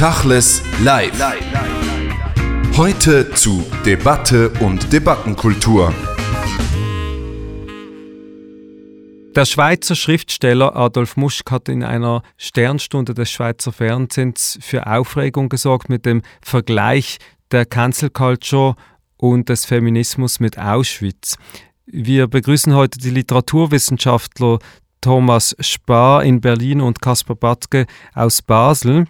Tachles live. Heute zu Debatte und Debattenkultur. Der Schweizer Schriftsteller Adolf Muschk hat in einer Sternstunde des Schweizer Fernsehens für Aufregung gesorgt mit dem Vergleich der Cancel Culture und des Feminismus mit Auschwitz. Wir begrüßen heute die Literaturwissenschaftler Thomas Spar in Berlin und Kaspar Batke aus Basel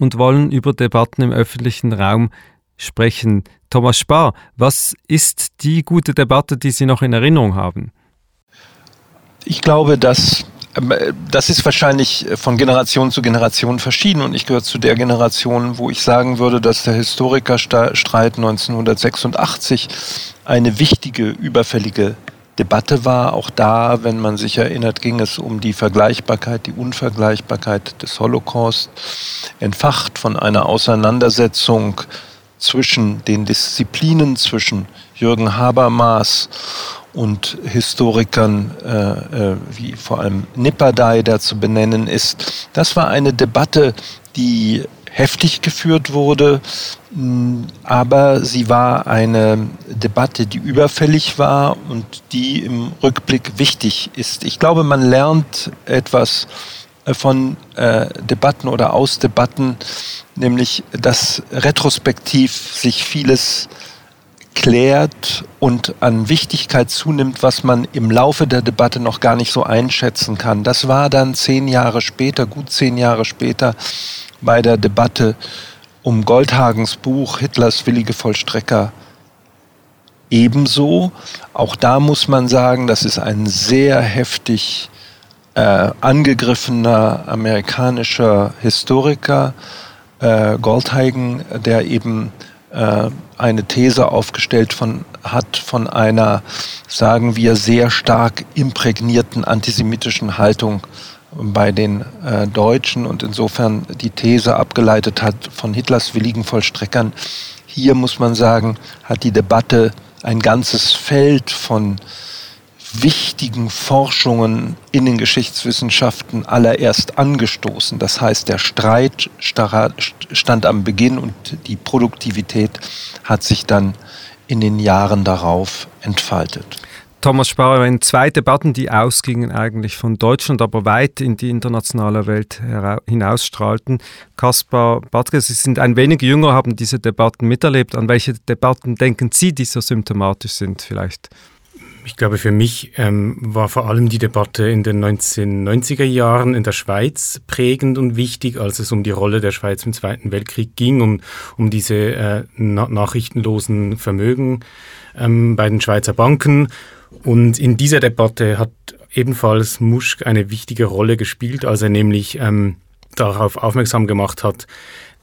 und wollen über Debatten im öffentlichen Raum sprechen. Thomas Spar, was ist die gute Debatte, die Sie noch in Erinnerung haben? Ich glaube, dass das ist wahrscheinlich von Generation zu Generation verschieden und ich gehöre zu der Generation, wo ich sagen würde, dass der Historikerstreit 1986 eine wichtige, überfällige Debatte war. Auch da, wenn man sich erinnert, ging es um die Vergleichbarkeit, die Unvergleichbarkeit des Holocaust, entfacht von einer Auseinandersetzung zwischen den Disziplinen, zwischen Jürgen Habermas und Historikern äh, äh, wie vor allem Nipperdey, der zu benennen ist. Das war eine Debatte, die heftig geführt wurde, mm, aber sie war eine Debatte, die überfällig war und die im Rückblick wichtig ist. Ich glaube, man lernt etwas äh, von äh, Debatten oder aus Debatten, nämlich dass retrospektiv sich vieles klärt und an Wichtigkeit zunimmt, was man im Laufe der Debatte noch gar nicht so einschätzen kann. Das war dann zehn Jahre später, gut zehn Jahre später, bei der Debatte um Goldhagens Buch Hitlers willige Vollstrecker ebenso. Auch da muss man sagen, das ist ein sehr heftig äh, angegriffener amerikanischer Historiker, äh, Goldhagen, der eben äh, eine These aufgestellt von, hat von einer, sagen wir, sehr stark imprägnierten antisemitischen Haltung bei den äh, Deutschen und insofern die These abgeleitet hat von Hitlers willigen Vollstreckern. Hier muss man sagen, hat die Debatte ein ganzes Feld von wichtigen Forschungen in den Geschichtswissenschaften allererst angestoßen. Das heißt, der Streit stand am Beginn und die Produktivität hat sich dann in den Jahren darauf entfaltet. Thomas Sparer, in zwei Debatten, die ausgingen eigentlich von Deutschland, aber weit in die internationale Welt hinausstrahlten. Kaspar Badke, Sie sind ein wenig jünger, haben diese Debatten miterlebt. An welche Debatten denken Sie, die so symptomatisch sind vielleicht? Ich glaube, für mich ähm, war vor allem die Debatte in den 1990er Jahren in der Schweiz prägend und wichtig, als es um die Rolle der Schweiz im Zweiten Weltkrieg ging, um, um diese äh, na nachrichtenlosen Vermögen ähm, bei den Schweizer Banken. Und in dieser Debatte hat ebenfalls Muschk eine wichtige Rolle gespielt, als er nämlich ähm, darauf aufmerksam gemacht hat,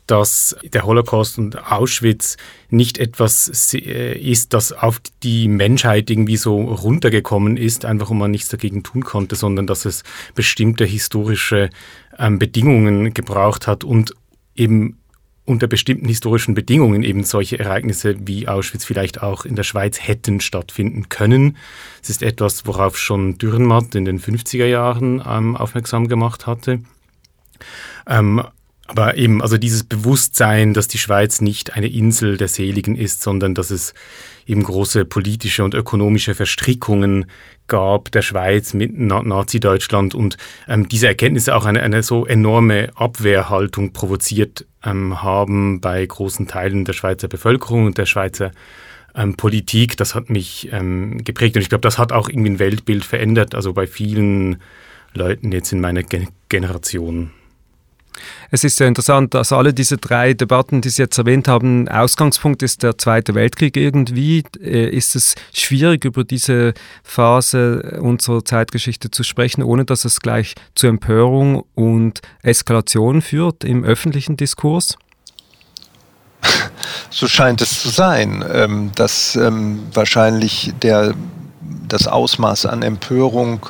dass der Holocaust und Auschwitz nicht etwas äh, ist, das auf die Menschheit irgendwie so runtergekommen ist, einfach um man nichts dagegen tun konnte, sondern dass es bestimmte historische ähm, Bedingungen gebraucht hat und eben unter bestimmten historischen Bedingungen eben solche Ereignisse wie Auschwitz vielleicht auch in der Schweiz hätten stattfinden können. Es ist etwas, worauf schon Dürrenmatt in den 50er Jahren ähm, aufmerksam gemacht hatte. Ähm, aber eben, also dieses Bewusstsein, dass die Schweiz nicht eine Insel der Seligen ist, sondern dass es eben große politische und ökonomische Verstrickungen gab der Schweiz mit Nazi-Deutschland und ähm, diese Erkenntnisse auch eine, eine so enorme Abwehrhaltung provoziert ähm, haben bei großen Teilen der Schweizer Bevölkerung und der Schweizer ähm, Politik. Das hat mich ähm, geprägt und ich glaube, das hat auch irgendwie ein Weltbild verändert, also bei vielen Leuten jetzt in meiner Gen Generation. Es ist sehr interessant, dass alle diese drei Debatten, die Sie jetzt erwähnt haben, Ausgangspunkt ist der Zweite Weltkrieg irgendwie. Äh, ist es schwierig, über diese Phase unserer Zeitgeschichte zu sprechen, ohne dass es gleich zu Empörung und Eskalation führt im öffentlichen Diskurs? So scheint es zu sein, ähm, dass ähm, wahrscheinlich der, das Ausmaß an Empörung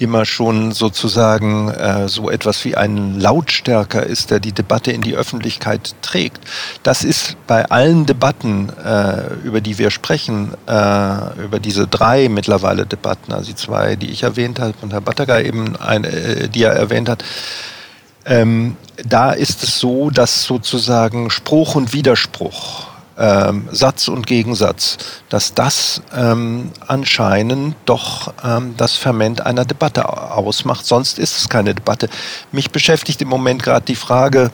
immer schon sozusagen äh, so etwas wie ein Lautstärker ist, der die Debatte in die Öffentlichkeit trägt. Das ist bei allen Debatten, äh, über die wir sprechen, äh, über diese drei mittlerweile Debatten, also die zwei, die ich erwähnt habe und Herr Battager eben, eine, äh, die er erwähnt hat, Ähm, da ist es so, dass sozusagen Spruch und Widerspruch, ähm, Satz und Gegensatz, dass das ähm, anscheinend doch ähm, das Ferment einer Debatte ausmacht. Sonst ist es keine Debatte. Mich beschäftigt im Moment gerade die Frage,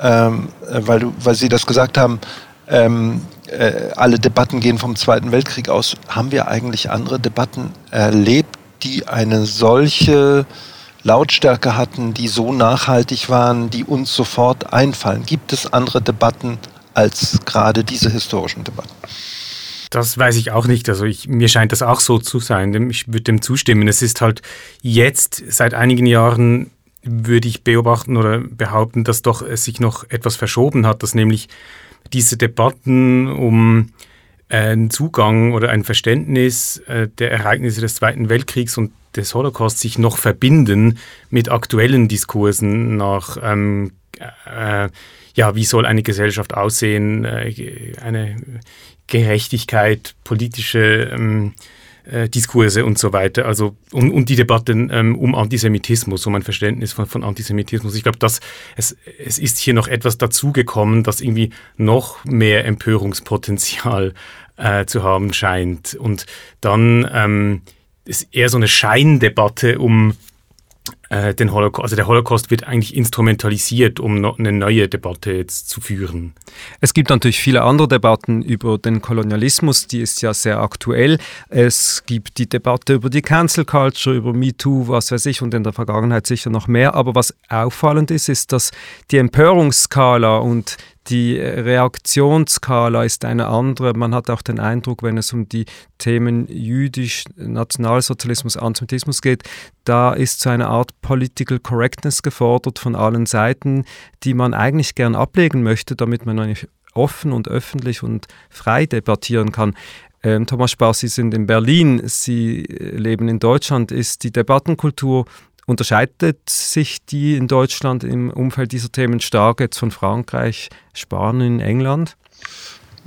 ähm, weil, du, weil Sie das gesagt haben, ähm, äh, alle Debatten gehen vom Zweiten Weltkrieg aus. Haben wir eigentlich andere Debatten erlebt, die eine solche Lautstärke hatten, die so nachhaltig waren, die uns sofort einfallen? Gibt es andere Debatten als gerade diese historischen Debatten? Das weiß ich auch nicht. Also ich, mir scheint das auch so zu sein. Ich würde dem zustimmen. Es ist halt jetzt seit einigen Jahren würde ich beobachten oder behaupten, dass doch es sich noch etwas verschoben hat, dass nämlich diese Debatten um einen Zugang oder ein Verständnis äh, der Ereignisse des Zweiten Weltkriegs und des Holocaust sich noch verbinden mit aktuellen Diskursen nach, ähm, äh, ja, wie soll eine Gesellschaft aussehen, äh, eine Gerechtigkeit, politische ähm, äh, Diskurse und so weiter. Also und, und die Debatten ähm, um Antisemitismus, um ein Verständnis von, von Antisemitismus. Ich glaube, dass es, es ist hier noch etwas dazugekommen, das irgendwie noch mehr Empörungspotenzial äh, zu haben scheint. Und dann ähm, ist eher so eine Scheindebatte um äh, den Holocaust. Also der Holocaust wird eigentlich instrumentalisiert, um eine neue Debatte jetzt zu führen. Es gibt natürlich viele andere Debatten über den Kolonialismus, die ist ja sehr aktuell. Es gibt die Debatte über die Cancel Culture, über MeToo, was weiß ich, und in der Vergangenheit sicher noch mehr. Aber was auffallend ist, ist, dass die Empörungsskala und die Reaktionsskala ist eine andere. Man hat auch den Eindruck, wenn es um die Themen jüdisch, Nationalsozialismus, Antisemitismus geht, da ist so eine Art Political Correctness gefordert von allen Seiten, die man eigentlich gern ablegen möchte, damit man eigentlich offen und öffentlich und frei debattieren kann. Ähm, Thomas Spaß, Sie sind in Berlin, Sie leben in Deutschland. Ist die Debattenkultur Unterscheidet sich die in Deutschland im Umfeld dieser Themen stark jetzt von Frankreich, Spanien, England?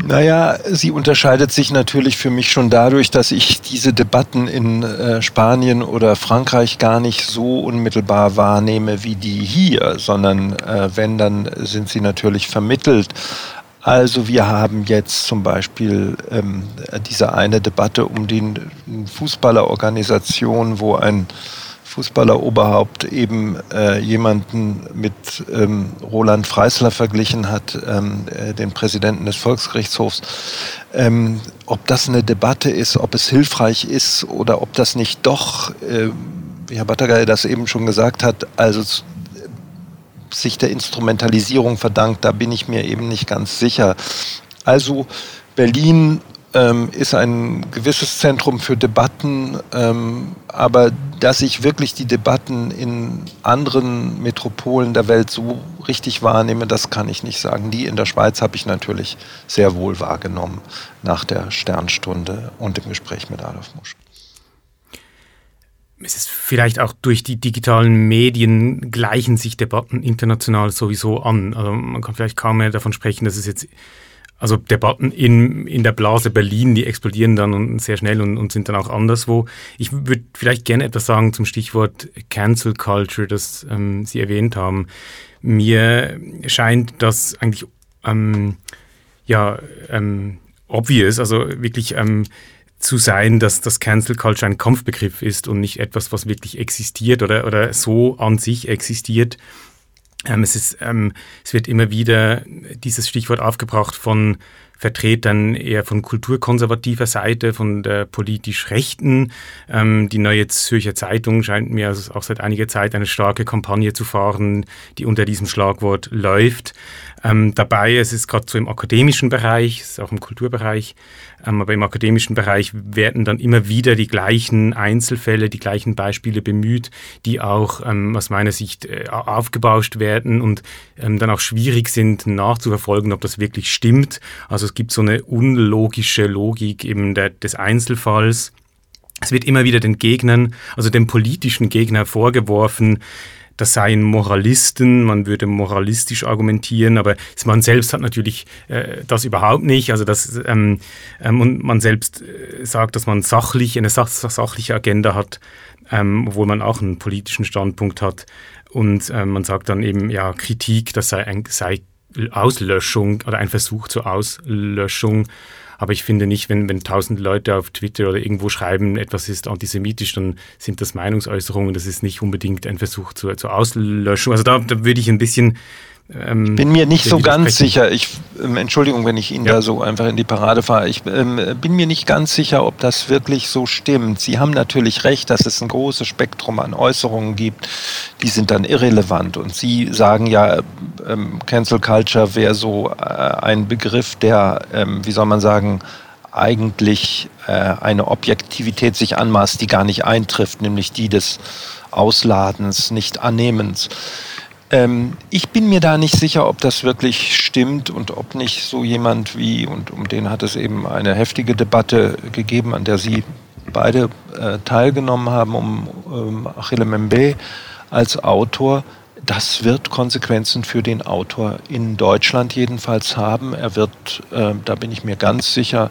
Naja, sie unterscheidet sich natürlich für mich schon dadurch, dass ich diese Debatten in äh, Spanien oder Frankreich gar nicht so unmittelbar wahrnehme wie die hier, sondern äh, wenn, dann sind sie natürlich vermittelt. Also wir haben jetzt zum Beispiel ähm, diese eine Debatte um die Fußballerorganisation, wo ein Fußballeroberhaupt eben äh, jemanden mit ähm, Roland Freisler verglichen hat, ähm, äh, den Präsidenten des Volksgerichtshofs. Ähm, ob das eine Debatte ist, ob es hilfreich ist oder ob das nicht doch, äh, wie Herr Battergei das eben schon gesagt hat, also sich der Instrumentalisierung verdankt, da bin ich mir eben nicht ganz sicher. Also Berlin ähm, ist ein gewisses Zentrum für Debatten, ähm, aber dass ich wirklich die Debatten in anderen Metropolen der Welt so richtig wahrnehme, das kann ich nicht sagen. Die in der Schweiz habe ich natürlich sehr wohl wahrgenommen nach der Sternstunde und dem Gespräch mit Adolf Musch. Es ist vielleicht auch durch die digitalen Medien gleichen sich Debatten international sowieso an. Also man kann vielleicht kaum mehr davon sprechen, dass es jetzt also Debatten in, in der Blase Berlin, die explodieren dann sehr schnell und, und sind dann auch anderswo. Ich würde vielleicht gerne etwas sagen zum Stichwort Cancel Culture, das ähm, Sie erwähnt haben. Mir scheint das eigentlich ähm, ja ähm, obvious, also wirklich ähm, zu sein, dass das Cancel Culture ein Kampfbegriff ist und nicht etwas, was wirklich existiert oder, oder so an sich existiert. Ähm, es, ist, ähm, es wird immer wieder dieses Stichwort aufgebracht von Vertretern eher von kulturkonservativer Seite, von der politisch Rechten. Ähm, die Neue Zürcher Zeitung scheint mir also auch seit einiger Zeit eine starke Kampagne zu fahren, die unter diesem Schlagwort läuft. Ähm, dabei, es ist gerade so im akademischen Bereich, es ist auch im Kulturbereich, ähm, aber im akademischen Bereich werden dann immer wieder die gleichen Einzelfälle, die gleichen Beispiele bemüht, die auch ähm, aus meiner Sicht äh, aufgebauscht werden und ähm, dann auch schwierig sind nachzuverfolgen, ob das wirklich stimmt. Also es gibt so eine unlogische Logik eben der, des Einzelfalls. Es wird immer wieder den Gegnern, also dem politischen Gegner vorgeworfen, das seien Moralisten, man würde moralistisch argumentieren, aber man selbst hat natürlich äh, das überhaupt nicht. Also das, ähm, ähm, und man selbst äh, sagt, dass man sachlich, eine sach sachliche Agenda hat. ähm, obwohl man auch einen politischen Standpunkt hat. Und ähm, man sagt dann eben, ja, Kritik, das sei, ein, sei Auslöschung oder ein Versuch zur Auslöschung. Aber ich finde nicht, wenn, wenn tausend Leute auf Twitter oder irgendwo schreiben, etwas ist antisemitisch, dann sind das Meinungsäußerungen. Das ist nicht unbedingt ein Versuch zur, zur Auslöschung. Also da, da würde ich ein bisschen ähm, ich bin mir nicht so ganz sicher. Ich, ähm, Entschuldigung, wenn ich Ihnen ja. da so einfach in die Parade fahre. Ich ähm, bin mir nicht ganz sicher, ob das wirklich so stimmt. Sie haben natürlich recht, dass es ein großes Spektrum an Äußerungen gibt, die sind dann irrelevant. Und Sie sagen ja, ähm, Cancel Culture wäre so äh, ein Begriff, der, ähm, wie soll man sagen, eigentlich äh, eine Objektivität sich anmaßt, die gar nicht eintrifft, nämlich die des Ausladens, nicht Annehmens. Ähm, ich bin mir da nicht sicher, ob das wirklich stimmt und ob nicht so jemand wie, und um den hat es eben eine heftige Debatte gegeben, an der Sie beide äh, teilgenommen haben, um ähm, Achille Membe als Autor. Das wird Konsequenzen für den Autor in Deutschland jedenfalls haben. Er wird, äh, da bin ich mir ganz sicher,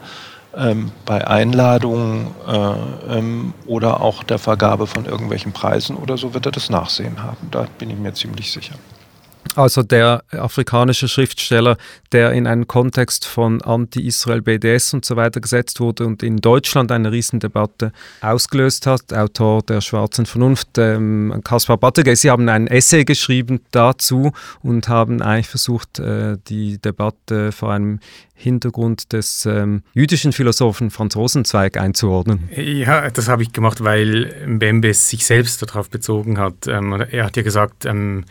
ähm, bei Einladungen äh, ähm, oder auch der Vergabe von irgendwelchen Preisen oder so wird er das Nachsehen haben. Da bin ich mir ziemlich sicher. Also der afrikanische Schriftsteller, der in einen Kontext von Anti-Israel, BDS und so weiter gesetzt wurde und in Deutschland eine Riesendebatte ausgelöst hat, Autor der Schwarzen Vernunft, ähm, Kaspar Battergay. Sie haben ein Essay geschrieben dazu und haben eigentlich versucht, äh, die Debatte vor einem Hintergrund des ähm, jüdischen Philosophen Franz Rosenzweig einzuordnen? Ja, das habe ich gemacht, weil Mbembe sich selbst darauf bezogen hat. Ähm, er hat ja gesagt, ähm,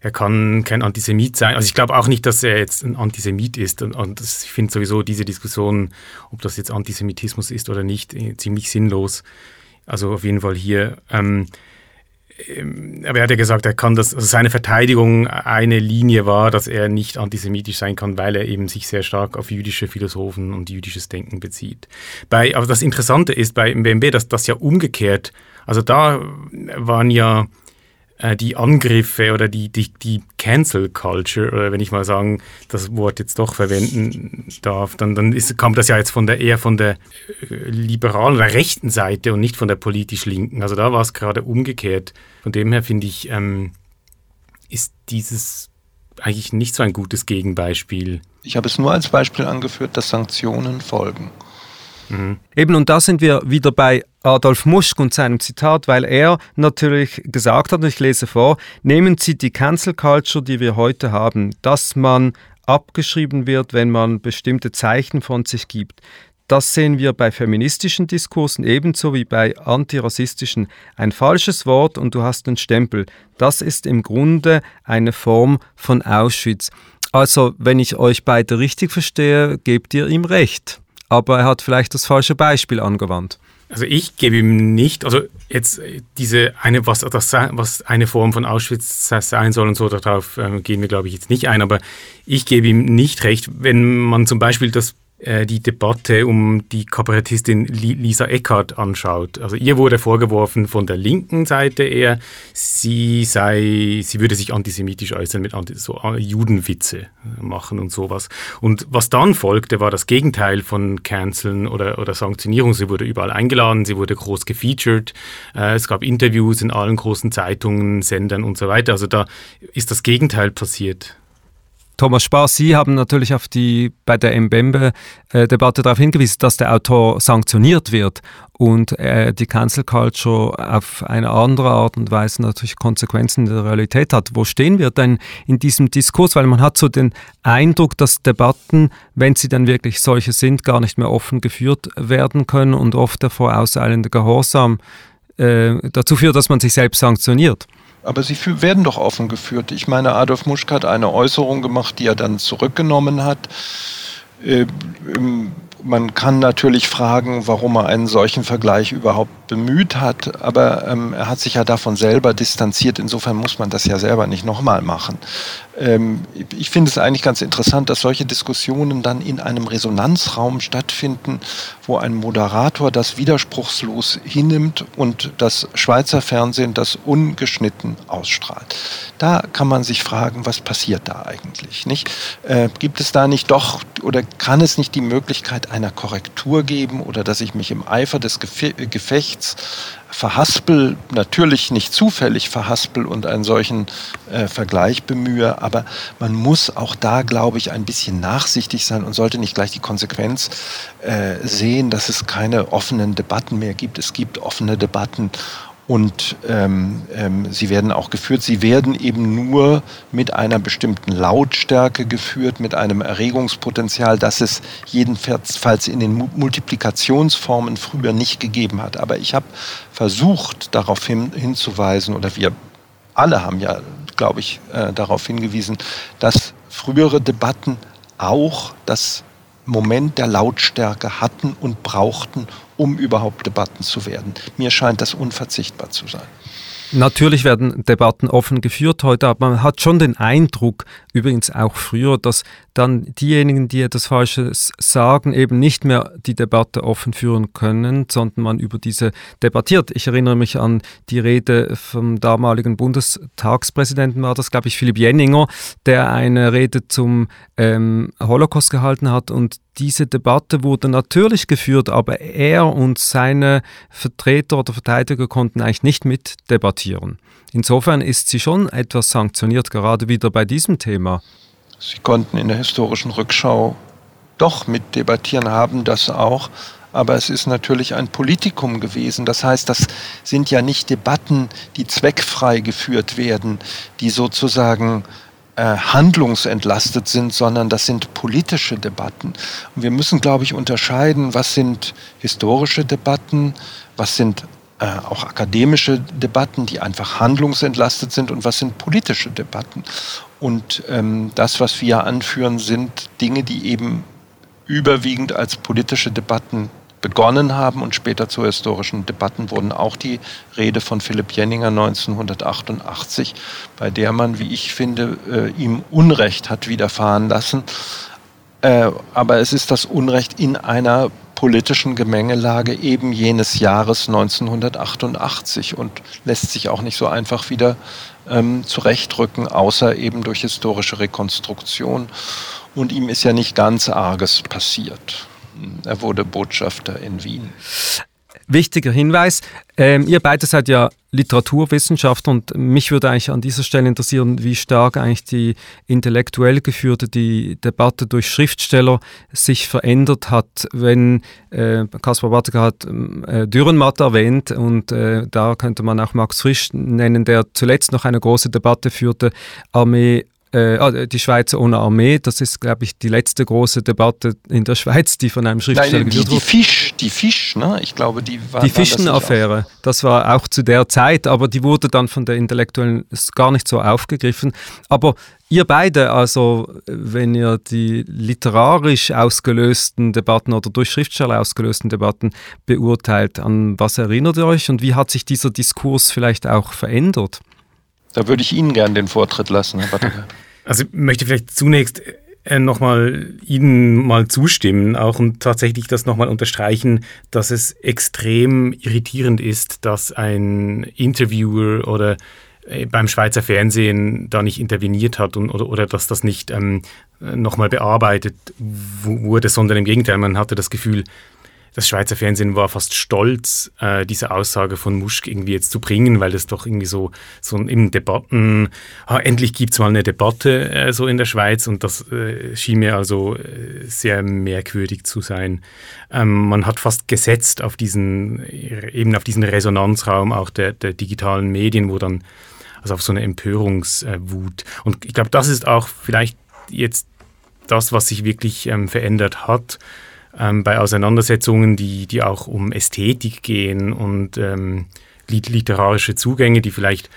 er kann kein Antisemit sein. Also ich glaube auch nicht, dass er jetzt ein Antisemit ist. Und, und das, ich finde sowieso diese Diskussion, ob das jetzt Antisemitismus ist oder nicht, äh, ziemlich sinnlos. Also auf jeden Fall hier. Ähm, ähm, aber er hat ja gesagt, er kann das, also seine Verteidigung eine Linie war, dass er nicht antisemitisch sein kann, weil er eben sich sehr stark auf jüdische Philosophen und jüdisches Denken bezieht. Bei, aber das Interessante ist bei MBMB, dass das ja umgekehrt, also da waren ja die Angriffe oder die, die, die Cancel Culture, oder wenn ich mal sagen, das Wort jetzt doch verwenden darf, dann, dann ist, kam das ja jetzt von der eher von der äh, liberalen oder rechten Seite und nicht von der politisch linken. Also da war es gerade umgekehrt. Von dem her finde ich, ähm, ist dieses eigentlich nicht so ein gutes Gegenbeispiel. Ich habe es nur als Beispiel angeführt, dass Sanktionen folgen. Mhm. Eben, und da sind wir wieder bei Adolf Muschk und seinem Zitat, weil er natürlich gesagt hat, und ich lese vor, nehmen Sie die Cancel Culture, die wir heute haben, dass man abgeschrieben wird, wenn man bestimmte Zeichen von sich gibt. Das sehen wir bei feministischen Diskursen ebenso wie bei antirassistischen. Ein falsches Wort und du hast einen Stempel. Das ist im Grunde eine Form von Auschwitz. Also, wenn ich euch beide richtig verstehe, gebt ihr ihm recht aber er hat vielleicht das falsche Beispiel angewandt. Also ich gebe ihm nicht, also jetzt diese eine, was, das, was eine Form von Auschwitz sein soll und so, darauf äh, gehen wir, glaube ich, jetzt nicht ein, aber ich gebe ihm nicht recht, wenn man zum Beispiel das die Debatte um die Kabarettistin Lisa Eckhardt anschaut. Also ihr wurde vorgeworfen von der linken Seite eher, sie sei, sie würde sich antisemitisch äußern mit Anti so äh, Judenwitze machen und sowas. Und was dann folgte, war das Gegenteil von Canceln oder, oder Sanktionierung. Sie wurde überall eingeladen, sie wurde groß gefeatured, äh, es gab Interviews in allen großen Zeitungen, Sendern und so weiter. Also da ist das Gegenteil passiert. Thomas Spaß, Sie haben natürlich auf die, bei der Mbembe-Debatte darauf hingewiesen, dass der Autor sanktioniert wird und äh, die Cancel Culture auf eine andere Art und Weise natürlich Konsequenzen in der Realität hat. Wo stehen wir denn in diesem Diskurs? Weil man hat so den Eindruck, dass Debatten, wenn sie dann wirklich solche sind, gar nicht mehr offen geführt werden können und oft der vorauseilende Gehorsam äh, dazu führt, dass man sich selbst sanktioniert. Aber sie werden doch offen geführt. Ich meine, Adolf Muschk hat eine Äußerung gemacht, die er dann zurückgenommen hat. Äh, man kann natürlich fragen, warum er einen solchen Vergleich überhaupt bemüht hat, aber ähm, er hat sich ja davon selber distanziert. Insofern muss man das ja selber nicht nochmal machen. Ähm, ich finde es eigentlich ganz interessant, dass solche Diskussionen dann in einem Resonanzraum stattfinden, wo ein Moderator das widerspruchslos hinnimmt und das Schweizer Fernsehen das ungeschnitten ausstrahlt. Da kann man sich fragen, was passiert da eigentlich? Nicht? Äh, gibt es da nicht doch oder kann es nicht die Möglichkeit einer Korrektur geben oder dass ich mich im Eifer des Gefechts verhaspel, natürlich nicht zufällig verhaspel und einen solchen äh, Vergleich bemühe, aber man muss auch da, glaube ich, ein bisschen nachsichtig sein und sollte nicht gleich die Konsequenz äh, sehen, dass es keine offenen Debatten mehr gibt. Es gibt offene Debatten und ähm, ähm, sie werden auch geführt. Sie werden eben nur mit einer bestimmten Lautstärke geführt, mit einem Erregungspotenzial, das es jedenfalls in den Multiplikationsformen früher nicht gegeben hat. Aber ich habe versucht, darauf hin, hinzuweisen, oder wir alle haben ja, glaube ich, äh, darauf hingewiesen, dass frühere Debatten auch das Moment der Lautstärke hatten und brauchten, um überhaupt Debatten zu werden. Mir scheint das unverzichtbar zu sein. Natürlich werden Debatten offen geführt heute, aber man hat schon den Eindruck, übrigens auch früher, dass dann diejenigen, die etwas Falsches sagen, eben nicht mehr die Debatte offen führen können, sondern man über diese debattiert. Ich erinnere mich an die Rede vom damaligen Bundestagspräsidenten, war das, glaube ich, Philipp Jenninger, der eine Rede zum ähm, Holocaust gehalten hat und diese Debatte wurde natürlich geführt, aber er und seine Vertreter oder Verteidiger konnten eigentlich nicht mitdebattieren. Insofern ist sie schon etwas sanktioniert, gerade wieder bei diesem Thema. Sie konnten in der historischen Rückschau doch mitdebattieren, haben das auch. Aber es ist natürlich ein Politikum gewesen. Das heißt, das sind ja nicht Debatten, die zweckfrei geführt werden, die sozusagen äh, handlungsentlastet sind, sondern das sind politische Debatten. Und wir müssen, glaube ich, unterscheiden, was sind historische Debatten, was sind äh, auch akademische Debatten, die einfach handlungsentlastet sind und was sind politische Debatten. Und ähm, das, was wir anführen, sind Dinge, die eben überwiegend als politische Debatten begonnen haben und später zu historischen Debatten wurden auch die Rede von Philipp Jenninger 1988, bei der man, wie ich finde, äh, ihm Unrecht hat widerfahren lassen. Äh, aber es ist das Unrecht in einer politischen Gemengelage eben jenes Jahres 1988 und lässt sich auch nicht so einfach wieder ähm, zurechtrücken, außer eben durch historische Rekonstruktion. Und ihm ist ja nicht ganz Arges passiert. Er wurde Botschafter in Wien. Wichtiger Hinweis, ähm, ihr beide seid ja Literaturwissenschaftler und mich würde eigentlich an dieser Stelle interessieren, wie stark eigentlich die intellektuell geführte die Debatte durch Schriftsteller sich verändert hat. Wenn äh, Kaspar Bartiger hat äh, Dürrenmatt erwähnt und äh, da könnte man auch Max Frisch nennen, der zuletzt noch eine große Debatte führte, Armee äh, ah, die Schweiz ohne Armee, das ist, glaube ich, die letzte große Debatte in der Schweiz, die von einem Schriftsteller Nein, die, die Fisch, die Fisch, ne? Ich glaube, die war Die Fischenaffäre, das, das, war auch zu der Zeit, aber die wurde dann von der Intellektuellen gar nicht so aufgegriffen. Aber ihr beide, also wenn ihr die literarisch ausgelösten Debatten oder durch Schriftsteller ausgelösten Debatten beurteilt, an was erinnert ihr euch und wie hat sich dieser Diskurs vielleicht auch verändert? Da würde ich Ihnen gerne den Vortritt lassen, Herr Batteker. Also ich möchte vielleicht zunächst äh, nochmal Ihnen mal zustimmen, auch und tatsächlich das nochmal unterstreichen, dass es extrem irritierend ist, dass ein Interviewer oder äh, beim Schweizer Fernsehen da nicht interveniert hat und, oder, oder dass das nicht ähm, nochmal bearbeitet wurde, sondern im Gegenteil, man hatte das Gefühl, das Schweizer Fernsehen war fast stolz, äh, diese Aussage von Muschk irgendwie jetzt zu bringen, weil das doch irgendwie so, so in Debatten, ah, endlich gibt es mal eine Debatte äh, so in der Schweiz und das äh, schien mir also äh, sehr merkwürdig zu sein. Ähm, man hat fast gesetzt auf diesen, eben auf diesen Resonanzraum auch der, der digitalen Medien, wo dann, also auf so eine Empörungswut. Und ich glaube, das ist auch vielleicht jetzt das, was sich wirklich ähm, verändert hat ähm, bei Auseinandersetzungen, die, die auch um Ästhetik gehen und ähm, literarische Zugänge, die vielleicht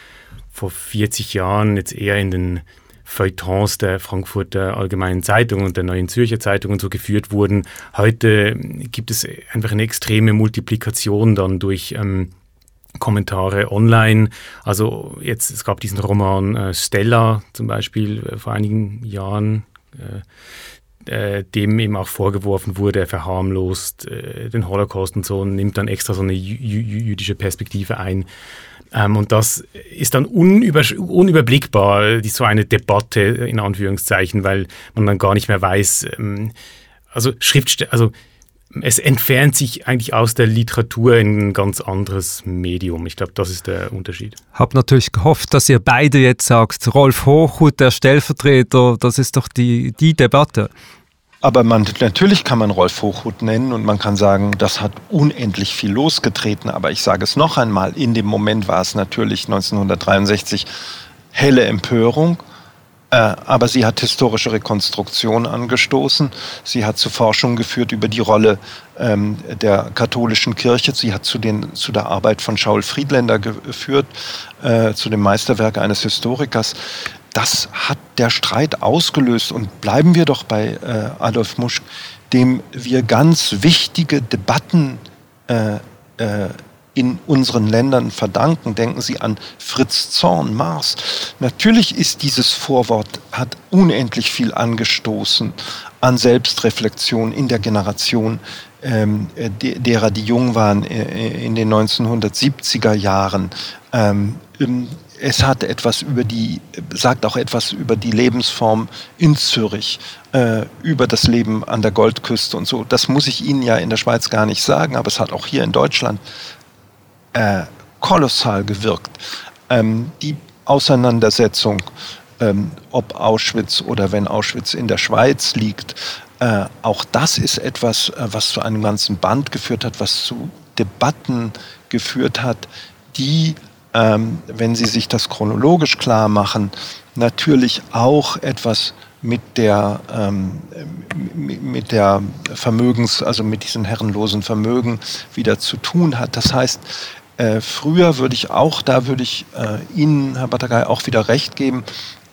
vor 40 Jahren jetzt eher in den Feuilletons der Frankfurter Allgemeinen Zeitung und der Neuen Zürcher Zeitung und so geführt wurden. Heute gibt es einfach eine extreme Multiplikation dann durch ähm, Kommentare online. Also jetzt, es gab diesen Roman äh, Stella zum Beispiel äh, vor einigen Jahren. Äh, äh, dem eben auch vorgeworfen wurde, er verharmlost äh, den Holocaust und so und nimmt dann extra so eine jüdische Perspektive ein. Ähm, und das ist dann unüber unüberblickbar, die, so eine Debatte in Anführungszeichen, weil man dann gar nicht mehr weiß, ähm, also Schriftsteller, also es entfernt sich eigentlich aus der Literatur in ein ganz anderes Medium. Ich glaube, das ist der Unterschied. Ich habe natürlich gehofft, dass ihr beide jetzt sagt, Rolf Hochhut, der Stellvertreter, das ist doch die, die Debatte. Aber man, natürlich kann man Rolf Hochhut nennen und man kann sagen, das hat unendlich viel losgetreten. Aber ich sage es noch einmal, in dem Moment war es natürlich 1963 helle Empörung. Äh, aber sie hat historische Rekonstruktion angestoßen. Sie hat zu Forschung geführt über die Rolle ähm, der katholischen Kirche. Sie hat zu, den, zu der Arbeit von Schaul Friedländer geführt, äh, zu dem Meisterwerk eines Historikers. Das hat der Streit ausgelöst. Und bleiben wir doch bei äh, Adolf Musch, dem wir ganz wichtige Debatten äh, äh, in unseren Ländern verdanken. Denken Sie an Fritz Zorn, Mars. Natürlich ist dieses Vorwort, hat unendlich viel angestoßen an Selbstreflexion in der Generation ähm, derer, die jung waren äh, in den 1970er Jahren. Ähm, es hat etwas über die, sagt auch etwas über die Lebensform in Zürich, äh, über das Leben an der Goldküste und so. Das muss ich Ihnen ja in der Schweiz gar nicht sagen, aber es hat auch hier in Deutschland äh, kolossal gewirkt. Ähm, die Auseinandersetzung, ähm, ob Auschwitz oder wenn Auschwitz in der Schweiz liegt, äh, auch das ist etwas, äh, was zu einem ganzen Band geführt hat, was zu Debatten geführt hat, die, ähm, wenn Sie sich das chronologisch klar machen, natürlich auch etwas mit der, ähm, mit der Vermögens, also mit diesen herrenlosen Vermögen wieder zu tun hat. Das heißt, äh, früher würde ich auch, da würde ich äh, Ihnen, Herr Batagay, auch wieder recht geben,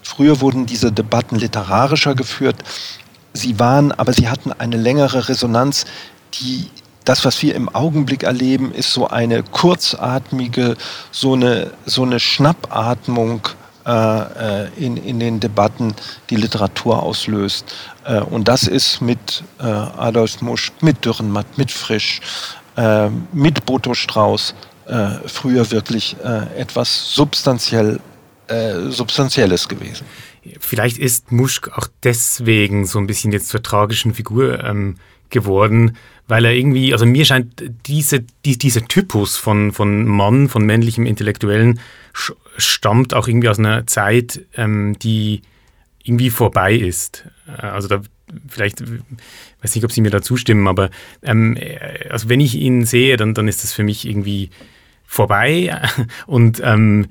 früher wurden diese Debatten literarischer geführt. Sie waren, aber sie hatten eine längere Resonanz, die das, was wir im Augenblick erleben, ist so eine kurzatmige, so eine, so eine Schnappatmung äh, äh, in, in den Debatten die Literatur auslöst. Äh, und das ist mit Adolf Musch, mit Dürrenmatt, mit Frisch, mit Boto Strauß äh, früher wirklich etwas substanziell, Substanzielles gewesen. Vielleicht ist Muschk auch deswegen so ein bisschen jetzt zur tragischen Figur ähm, geworden, weil er irgendwie, also mir scheint diese, die, dieser Typus von, von Mann, von männlichem Intellektuellen stammt auch irgendwie aus einer Zeit, ähm, die irgendwie vorbei ist. Äh, also da vielleicht, weiß nicht, ob Sie mir da zustimmen, aber ähm, äh, also wenn ich ihn sehe, dann, dann ist das für mich irgendwie vorbei und ähm,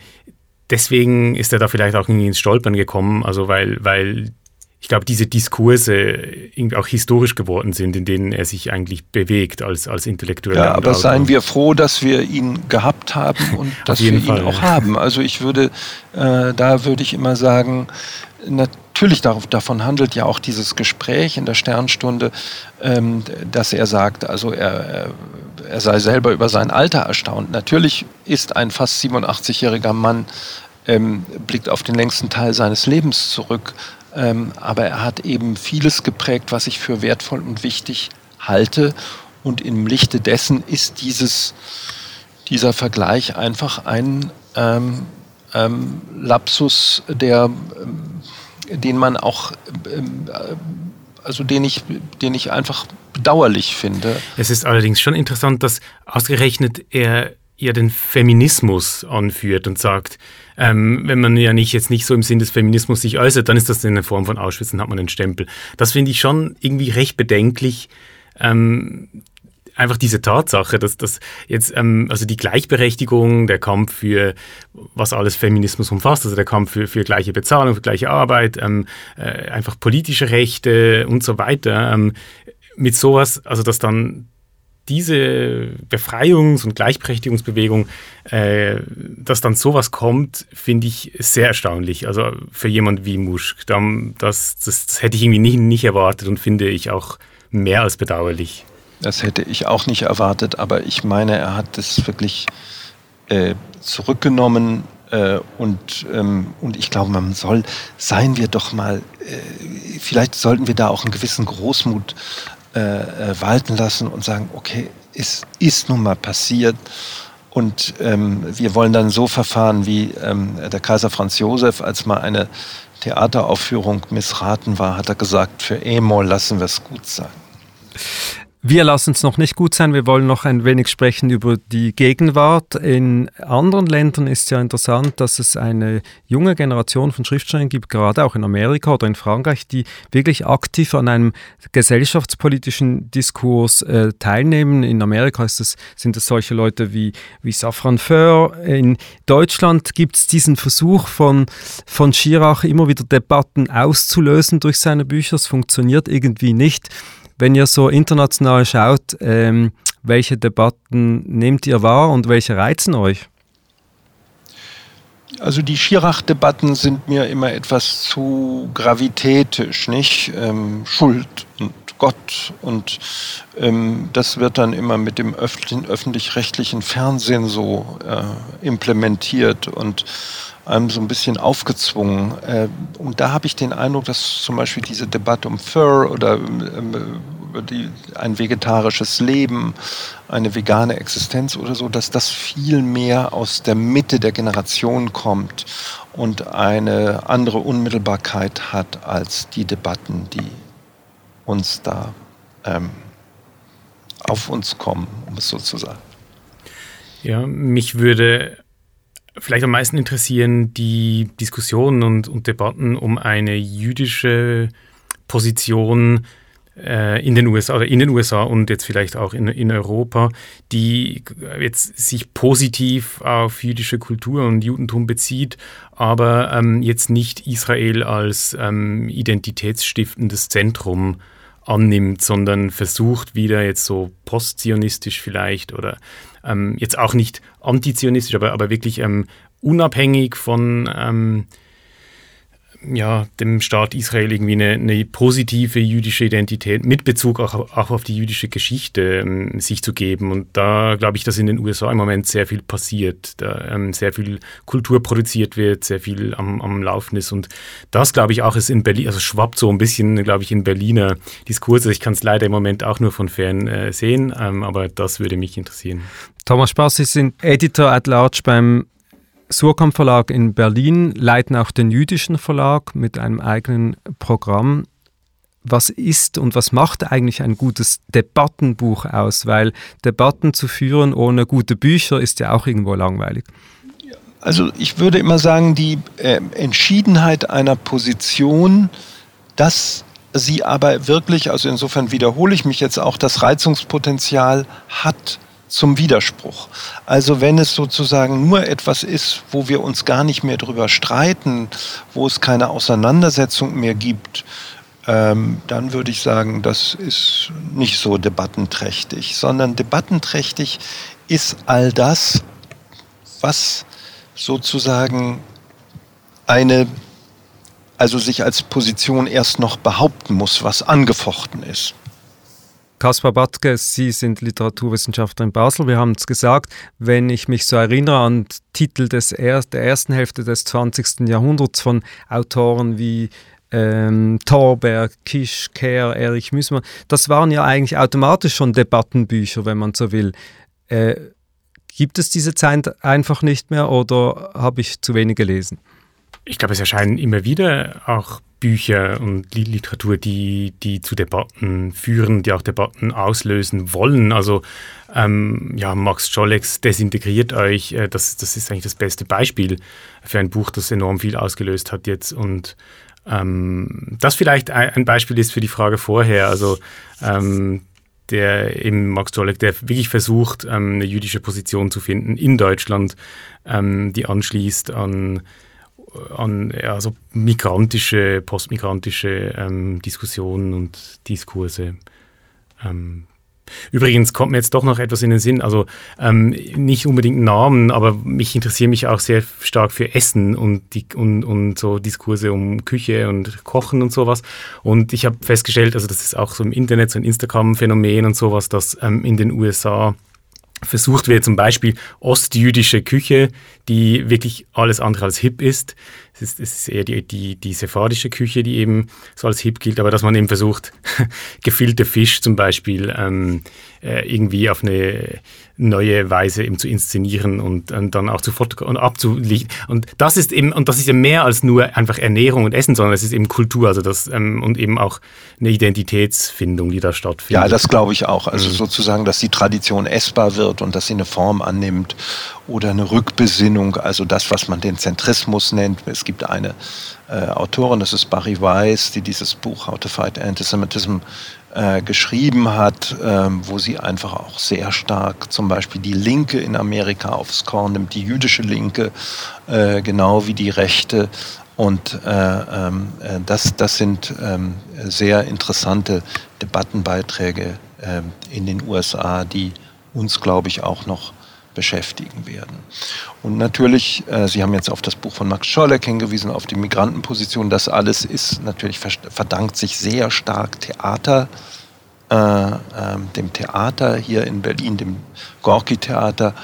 deswegen ist er da vielleicht auch irgendwie ins Stolpern gekommen, also weil, weil ich glaube, diese Diskurse irgendwie auch historisch geworden sind, in denen er sich eigentlich bewegt als, als intellektueller. Ja, aber seien wir froh, dass wir ihn gehabt haben und dass wir Fall, ihn auch haben. Also ich würde, äh, da würde ich immer sagen, natürlich darauf, davon handelt ja auch dieses Gespräch in der Sternstunde, ähm, dass er sagt, also er, er sei selber über sein Alter erstaunt. Natürlich ist ein fast 87-jähriger Mann ähm, blickt auf den längsten Teil seines Lebens zurück, ähm, aber er hat eben vieles geprägt, was ich für wertvoll und wichtig halte. Und im Lichte dessen ist dieses, dieser Vergleich einfach ein ähm, ähm, Lapsus, der, ähm, den man auch, ähm, also den ich, den ich einfach bedauerlich finde. Es ist allerdings schon interessant, dass ausgerechnet er ja den Feminismus anführt und sagt, ähm, wenn man ja nicht jetzt nicht so im Sinn des Feminismus sich äußert, dann ist das in der Form von Auschwitz, dann hat man einen Stempel. Das finde ich schon irgendwie recht bedenklich. Ähm, einfach diese Tatsache, dass das jetzt, ähm, also die Gleichberechtigung, der Kampf für, was alles Feminismus umfasst, also der Kampf für, für gleiche Bezahlung, für gleiche Arbeit, ähm, äh, einfach politische Rechte und so weiter, ähm, mit sowas, also dass dann diese Befreiungs- und Gleichberechtigungsbewegung, äh, dass dann sowas kommt, finde ich sehr erstaunlich. Also für jemand wie Muschk, das, das, das hätte ich irgendwie nicht, nicht erwartet und finde ich auch mehr als bedauerlich. Das hätte ich auch nicht erwartet, aber ich meine, er hat es wirklich äh, zurückgenommen äh, und, ähm, und ich glaube, man soll, seien wir doch mal, äh, vielleicht sollten wir da auch einen gewissen Großmut äh, äh, walten lassen und sagen, okay, es ist nun mal passiert. Und ähm, wir wollen dann so verfahren, wie ähm, der Kaiser Franz Josef, als mal eine Theateraufführung missraten war, hat er gesagt, für Emol lassen wir es gut sein. Wir lassen es noch nicht gut sein. Wir wollen noch ein wenig sprechen über die Gegenwart. In anderen Ländern ist ja interessant, dass es eine junge Generation von Schriftstellern gibt, gerade auch in Amerika oder in Frankreich, die wirklich aktiv an einem gesellschaftspolitischen Diskurs äh, teilnehmen. In Amerika es, sind es solche Leute wie, wie Safran Foer. In Deutschland gibt es diesen Versuch von, von Schirach, immer wieder Debatten auszulösen durch seine Bücher. Es funktioniert irgendwie nicht. Wenn ihr so international schaut, ähm, welche Debatten nehmt ihr wahr und welche reizen euch? Also die Schirach-Debatten sind mir immer etwas zu gravitätisch, nicht? Ähm, Schuld und Gott und ähm, das wird dann immer mit dem öffentlich-rechtlichen Fernsehen so äh, implementiert und einem so ein bisschen aufgezwungen. Äh, und da habe ich den Eindruck, dass zum Beispiel diese Debatte um Fur oder ähm, über die, ein vegetarisches Leben, eine vegane Existenz oder so, dass das viel mehr aus der Mitte der Generation kommt und eine andere Unmittelbarkeit hat als die Debatten, die uns da ähm, auf uns kommen, um es so zu sagen. Ja, mich würde vielleicht am meisten interessieren die Diskussionen und, und Debatten um eine jüdische Position äh, in den USA oder in den USA und jetzt vielleicht auch in, in Europa, die jetzt sich positiv auf jüdische Kultur und Judentum bezieht, aber ähm, jetzt nicht Israel als ähm, identitätsstiftendes Zentrum annimmt, sondern versucht wieder jetzt so postzionistisch vielleicht oder ähm, jetzt auch nicht antizionistisch, aber, aber wirklich ähm, unabhängig von ähm, ja, dem Staat Israel irgendwie eine, eine, positive jüdische Identität mit Bezug auch, auch auf die jüdische Geschichte ähm, sich zu geben. Und da glaube ich, dass in den USA im Moment sehr viel passiert, da ähm, sehr viel Kultur produziert wird, sehr viel am, am Laufen ist. Und das, glaube ich, auch ist in Berlin, also schwappt so ein bisschen, glaube ich, in Berliner Diskurse. Ich kann es leider im Moment auch nur von fern äh, sehen, ähm, aber das würde mich interessieren. Thomas Spaß, Sie sind Editor at Large beim Surkamp Verlag in Berlin, leiten auch den jüdischen Verlag mit einem eigenen Programm. Was ist und was macht eigentlich ein gutes Debattenbuch aus? Weil Debatten zu führen ohne gute Bücher ist ja auch irgendwo langweilig. Also ich würde immer sagen, die äh, Entschiedenheit einer Position, dass sie aber wirklich, also insofern wiederhole ich mich jetzt auch, das Reizungspotenzial hat, zum Widerspruch. Also wenn es sozusagen nur etwas ist, wo wir uns gar nicht mehr drüber streiten, wo es keine Auseinandersetzung mehr gibt, ähm, dann würde ich sagen, das ist nicht so debattenträchtig, sondern debattenträchtig ist all das, was sozusagen eine, also sich als Position erst noch behaupten muss, was angefochten ist. Kaspar Batke, Sie sind Literaturwissenschaftler in Basel. Wir haben es gesagt, wenn ich mich so erinnere an Titel des er der ersten Hälfte des 20. Jahrhunderts von Autoren wie ähm, Thorberg, Kisch, Kehr, Erich Müssmann, das waren ja eigentlich automatisch schon Debattenbücher, wenn man so will. Äh, gibt es diese Zeit einfach nicht mehr oder habe ich zu wenig gelesen? Ich glaube, es erscheinen immer wieder auch Bücher und Literatur, die, die zu Debatten führen, die auch Debatten auslösen wollen. Also ähm, ja, Max Schollex desintegriert euch, äh, das, das ist eigentlich das beste Beispiel für ein Buch, das enorm viel ausgelöst hat jetzt. Und ähm, das vielleicht ein Beispiel ist für die Frage vorher. Also ähm, der eben Max Czolek, der wirklich versucht, ähm, eine jüdische Position zu finden in Deutschland, ähm, die anschließt an an ja, so migrantische, postmigrantische ähm, Diskussionen und Diskurse. Ähm, Übrigens kommt mir jetzt doch noch etwas in den Sinn, also ähm, nicht unbedingt Namen, aber mich interessiere mich auch sehr stark für Essen und, die, und, und so Diskurse um Küche und Kochen und sowas. Und ich habe festgestellt, also das ist auch so im Internet, so ein Instagram-Phänomen und sowas, dass ähm, in den USA versucht wird, zum Beispiel ostjüdische Küche, die wirklich alles andere als hip ist. Es ist, es ist eher die, die, die sephardische Küche, die eben so als hip gilt, aber dass man eben versucht, gefüllte Fisch zum Beispiel ähm, äh, irgendwie auf eine neue Weise eben zu inszenieren und, und dann auch zu und abzulichten. Und das ist eben, und das ist ja mehr als nur einfach Ernährung und Essen, sondern es ist eben Kultur, also das ähm, und eben auch eine Identitätsfindung, die da stattfindet. Ja, das glaube ich auch. Also mhm. sozusagen, dass die Tradition essbar wird und dass sie eine Form annimmt oder eine Rückbesinnung, also das, was man den Zentrismus nennt. Es gibt eine äh, Autorin, das ist Barry Weiss, die dieses Buch How to Fight Antisemitism äh, geschrieben hat, äh, wo sie einfach auch sehr stark zum Beispiel die Linke in Amerika aufs Korn nimmt, die jüdische Linke, äh, genau wie die Rechte. Und äh, ähm, äh, das, das sind ähm, sehr interessante Debattenbeiträge ähm, in den USA, die uns, glaube ich, auch noch beschäftigen werden. Und natürlich, äh, Sie haben jetzt auf das Buch von Max Scholleck hingewiesen, auf die Migrantenposition. Das alles ist natürlich verdankt sich sehr stark Theater, äh, äh, dem Theater hier in Berlin, dem Gorki-Theater.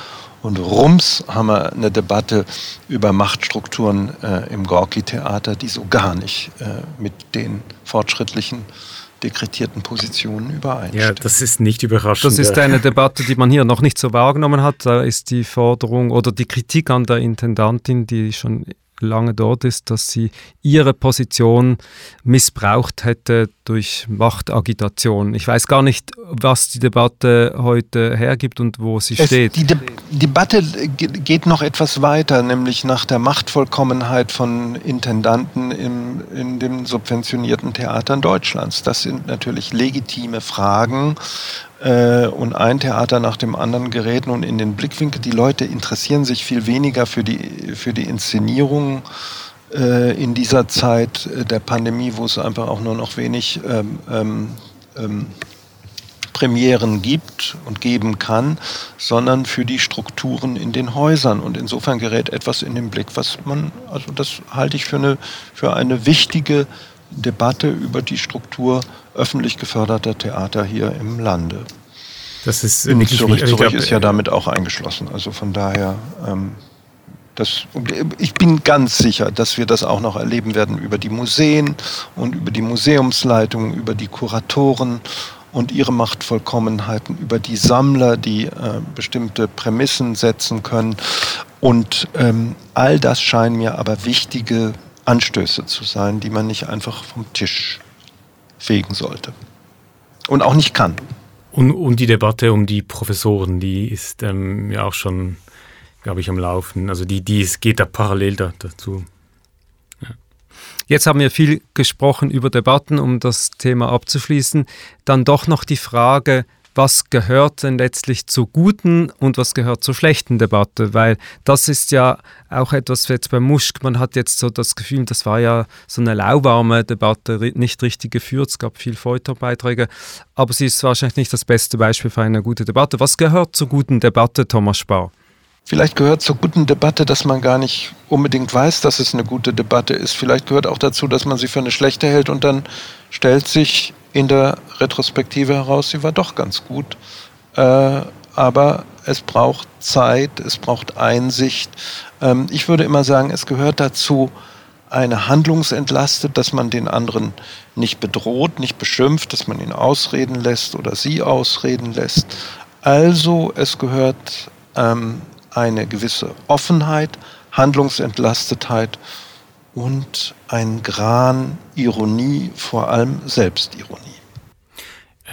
Und rums haben wir eine Debatte über Machtstrukturen äh, im Gorki-Theater, die so gar nicht äh, mit den fortschrittlichen dekretierten Positionen übereinstimmen. Ja, das ist nicht überraschend. Das ist eine Debatte, die man hier noch nicht so wahrgenommen hat. Da ist die Forderung oder die Kritik an der Intendantin, die schon lange dort ist, dass sie ihre Position missbraucht hätte durch Machtagitation. Ich weiß gar nicht, was die Debatte heute hergibt und wo sie es, steht. Die De Debatte geht noch etwas weiter, nämlich nach der Machtvollkommenheit von Intendanten im, in den subventionierten Theatern Deutschlands. Das sind natürlich legitime Fragen, äh, und ein Theater nach dem anderen gerät nun in den Blickwinkel. Die Leute interessieren sich viel weniger für die, für die Inszenierung äh, in dieser Zeit äh, der Pandemie, wo es einfach auch nur noch wenig ähm, ähm, ähm, Premieren gibt und geben kann, sondern für die Strukturen in den Häusern. Und insofern gerät etwas in den Blick, was man, also das halte ich für eine, für eine wichtige Debatte über die Struktur öffentlich geförderter Theater hier im Lande. Das ist wirklich Zürich, Zürich glaub, ist ja damit auch eingeschlossen. Also von daher, ähm, das, ich bin ganz sicher, dass wir das auch noch erleben werden über die Museen und über die Museumsleitungen, über die Kuratoren und ihre Machtvollkommenheiten, über die Sammler, die äh, bestimmte Prämissen setzen können. Und ähm, all das scheinen mir aber wichtige Anstöße zu sein, die man nicht einfach vom Tisch fegen sollte. Und auch nicht kann. Und, und die Debatte um die Professoren, die ist ähm, ja auch schon, glaube ich, am Laufen. Also die, die es geht da parallel da, dazu. Ja. Jetzt haben wir viel gesprochen über Debatten, um das Thema abzuschließen. Dann doch noch die Frage, was gehört denn letztlich zur guten und was gehört zur schlechten Debatte, weil das ist ja auch etwas jetzt bei Muschk, man hat jetzt so das Gefühl, das war ja so eine lauwarme Debatte, nicht richtig geführt, es gab viel Folterbeiträge, aber sie ist wahrscheinlich nicht das beste Beispiel für eine gute Debatte. Was gehört zur guten Debatte, Thomas Spar? Vielleicht gehört zur guten Debatte, dass man gar nicht unbedingt weiß, dass es eine gute Debatte ist. Vielleicht gehört auch dazu, dass man sie für eine schlechte hält und dann stellt sich in der Retrospektive heraus, sie war doch ganz gut. Äh, aber es braucht Zeit, es braucht Einsicht. Ähm, ich würde immer sagen, es gehört dazu, eine Handlungsentlastet, dass man den anderen nicht bedroht, nicht beschimpft, dass man ihn ausreden lässt oder sie ausreden lässt. Also es gehört ähm, eine gewisse Offenheit, Handlungsentlastetheit und ein Gran Ironie, vor allem Selbstironie.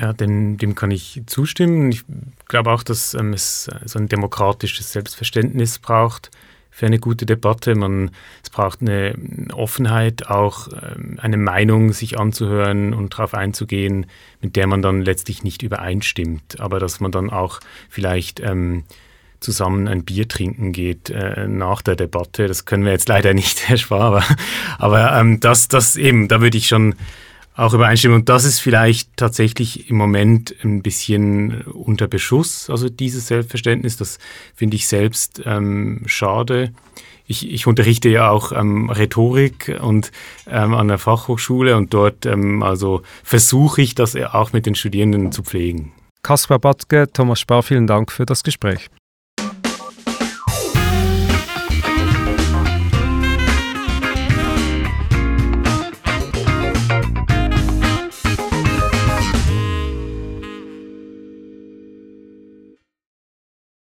Ja, dem, dem kann ich zustimmen. Ich glaube auch, dass ähm, es so ein demokratisches Selbstverständnis braucht für eine gute Debatte. Man, es braucht eine Offenheit, auch ähm, eine Meinung sich anzuhören und darauf einzugehen, mit der man dann letztlich nicht übereinstimmt, aber dass man dann auch vielleicht ähm, zusammen ein Bier trinken geht äh, nach der Debatte. Das können wir jetzt leider nicht, Herr Schwab, aber, aber ähm, das, das eben, da würde ich schon auch übereinstimmen. Und das ist vielleicht tatsächlich im Moment ein bisschen unter Beschuss, also dieses Selbstverständnis. Das finde ich selbst ähm, schade. Ich, ich, unterrichte ja auch ähm, Rhetorik und ähm, an der Fachhochschule und dort ähm, also versuche ich das auch mit den Studierenden zu pflegen. Kaspar Batke, Thomas Spar, vielen Dank für das Gespräch.